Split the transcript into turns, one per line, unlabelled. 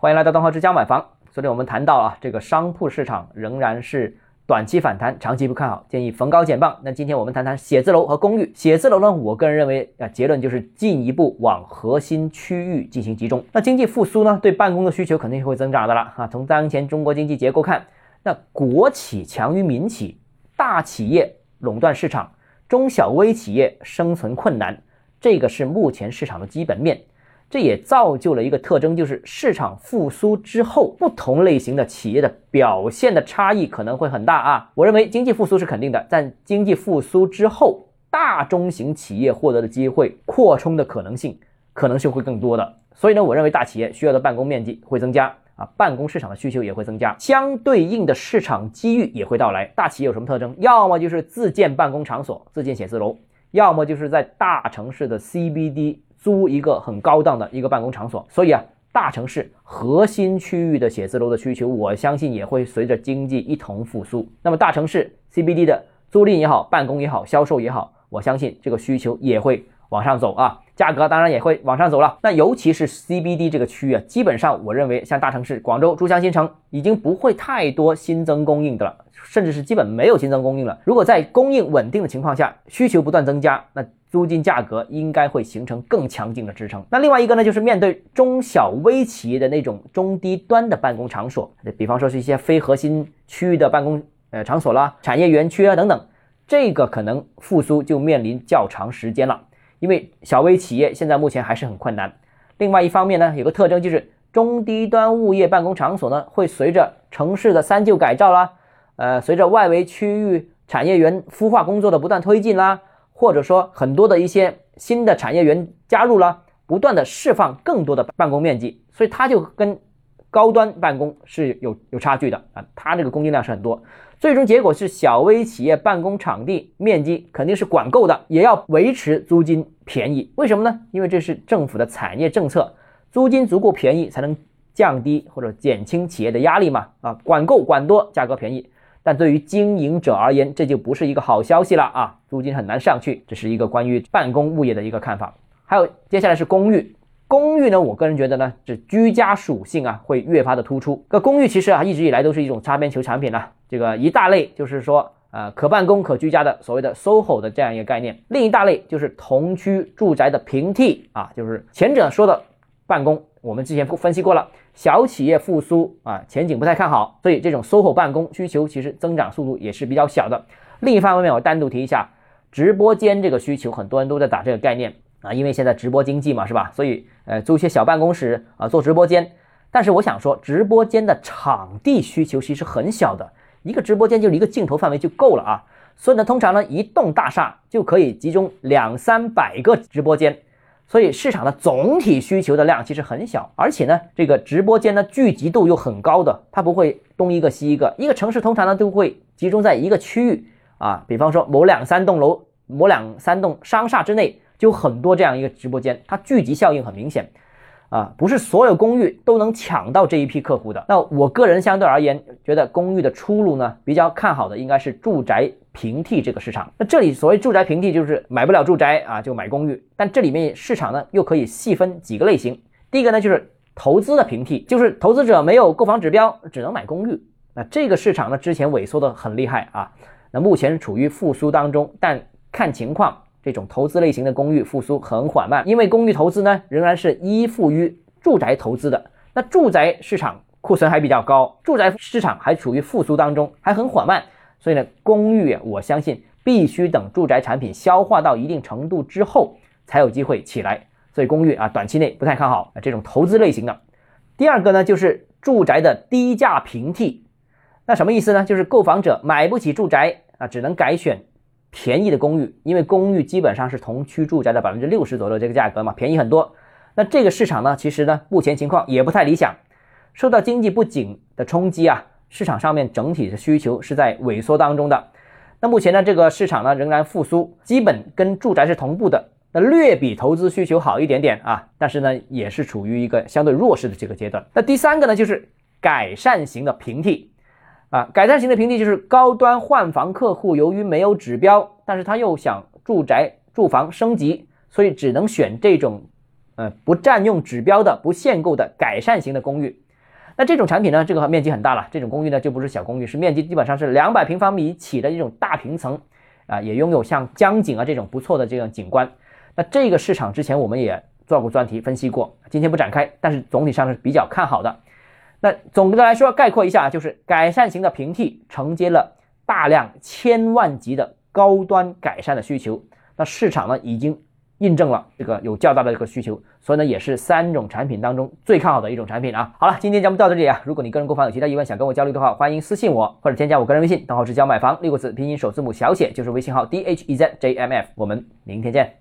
欢迎来到东浩之家买房。昨天我们谈到啊，这个商铺市场仍然是短期反弹，长期不看好，建议逢高减磅。那今天我们谈谈写字楼和公寓。写字楼呢，我个人认为啊，结论就是进一步往核心区域进行集中。那经济复苏呢，对办公的需求肯定会增长的了啊。从当前中国经济结构看，那国企强于民企，大企业垄断市场，中小微企业生存困难，这个是目前市场的基本面。这也造就了一个特征，就是市场复苏之后，不同类型的企业的表现的差异可能会很大啊。我认为经济复苏是肯定的，但经济复苏之后，大中型企业获得的机会、扩充的可能性，可能性会更多的。所以呢，我认为大企业需要的办公面积会增加啊，办公市场的需求也会增加，相对应的市场机遇也会到来。大企业有什么特征？要么就是自建办公场所、自建写字楼，要么就是在大城市的 CBD。租一个很高档的一个办公场所，所以啊，大城市核心区域的写字楼的需求，我相信也会随着经济一同复苏。那么大城市 CBD 的租赁也好，办公也好，销售也好，我相信这个需求也会往上走啊，价格当然也会往上走了。那尤其是 CBD 这个区域啊，基本上我认为像大城市广州、珠江新城已经不会太多新增供应的了，甚至是基本没有新增供应了。如果在供应稳定的情况下，需求不断增加，那租金价格应该会形成更强劲的支撑。那另外一个呢，就是面对中小微企业的那种中低端的办公场所，比方说是一些非核心区域的办公呃场所啦、产业园区啊等等，这个可能复苏就面临较长时间了，因为小微企业现在目前还是很困难。另外一方面呢，有个特征就是中低端物业办公场所呢，会随着城市的三旧改造啦，呃，随着外围区域产业园孵化工作的不断推进啦。或者说很多的一些新的产业园加入啦，不断的释放更多的办公面积，所以它就跟高端办公是有有差距的啊，它这个供应量是很多，最终结果是小微企业办公场地面积肯定是管够的，也要维持租金便宜，为什么呢？因为这是政府的产业政策，租金足够便宜才能降低或者减轻企业的压力嘛啊，管够管多，价格便宜。但对于经营者而言，这就不是一个好消息了啊！租金很难上去，这是一个关于办公物业的一个看法。还有接下来是公寓，公寓呢，我个人觉得呢，这居家属性啊会越发的突出。这公寓其实啊一直以来都是一种擦边球产品了。这个一大类就是说，呃，可办公可居家的所谓的 SOHO 的这样一个概念；另一大类就是同区住宅的平替啊，就是前者说的办公。我们之前分析过了，小企业复苏啊，前景不太看好，所以这种 SOHO 办公需求其实增长速度也是比较小的。另一方面，我单独提一下直播间这个需求，很多人都在打这个概念啊，因为现在直播经济嘛，是吧？所以呃，租一些小办公室啊，做直播间。但是我想说，直播间的场地需求其实很小的，一个直播间就一个镜头范围就够了啊。所以呢，通常呢，一栋大厦就可以集中两三百个直播间。所以市场的总体需求的量其实很小，而且呢，这个直播间呢聚集度又很高的，它不会东一个西一个。一个城市通常呢都会集中在一个区域啊，比方说某两三栋楼、某两三栋商厦之内，就很多这样一个直播间，它聚集效应很明显。啊，不是所有公寓都能抢到这一批客户的。那我个人相对而言，觉得公寓的出路呢，比较看好的应该是住宅平替这个市场。那这里所谓住宅平替，就是买不了住宅啊，就买公寓。但这里面市场呢，又可以细分几个类型。第一个呢，就是投资的平替，就是投资者没有购房指标，只能买公寓。那这个市场呢，之前萎缩的很厉害啊，那目前处于复苏当中，但看情况。这种投资类型的公寓复苏很缓慢，因为公寓投资呢仍然是依附于住宅投资的。那住宅市场库存还比较高，住宅市场还处于复苏当中，还很缓慢。所以呢，公寓我相信必须等住宅产品消化到一定程度之后才有机会起来。所以公寓啊，短期内不太看好啊这种投资类型的。第二个呢，就是住宅的低价平替。那什么意思呢？就是购房者买不起住宅啊，只能改选。便宜的公寓，因为公寓基本上是同区住宅的百分之六十左右这个价格嘛，便宜很多。那这个市场呢，其实呢，目前情况也不太理想，受到经济不景的冲击啊，市场上面整体的需求是在萎缩当中的。那目前呢，这个市场呢仍然复苏，基本跟住宅是同步的，那略比投资需求好一点点啊，但是呢，也是处于一个相对弱势的这个阶段。那第三个呢，就是改善型的平替。啊，改善型的平地就是高端换房客户，由于没有指标，但是他又想住宅住房升级，所以只能选这种，呃，不占用指标的、不限购的改善型的公寓。那这种产品呢，这个面积很大了，这种公寓呢就不是小公寓，是面积基本上是两百平方米起的这种大平层啊，也拥有像江景啊这种不错的这种景观。那这个市场之前我们也做过专题分析过，今天不展开，但是总体上是比较看好的。那总的来说概括一下，就是改善型的平替承接了大量千万级的高端改善的需求，那市场呢已经。印证了这个有较大的这个需求，所以呢也是三种产品当中最看好的一种产品啊。好了，今天节目到这里啊。如果你个人购房有其他疑问想跟我交流的话，欢迎私信我或者添加我个人微信，账号是教买房六个字拼音首字母小写就是微信号 d h e z j m f。我们明天见。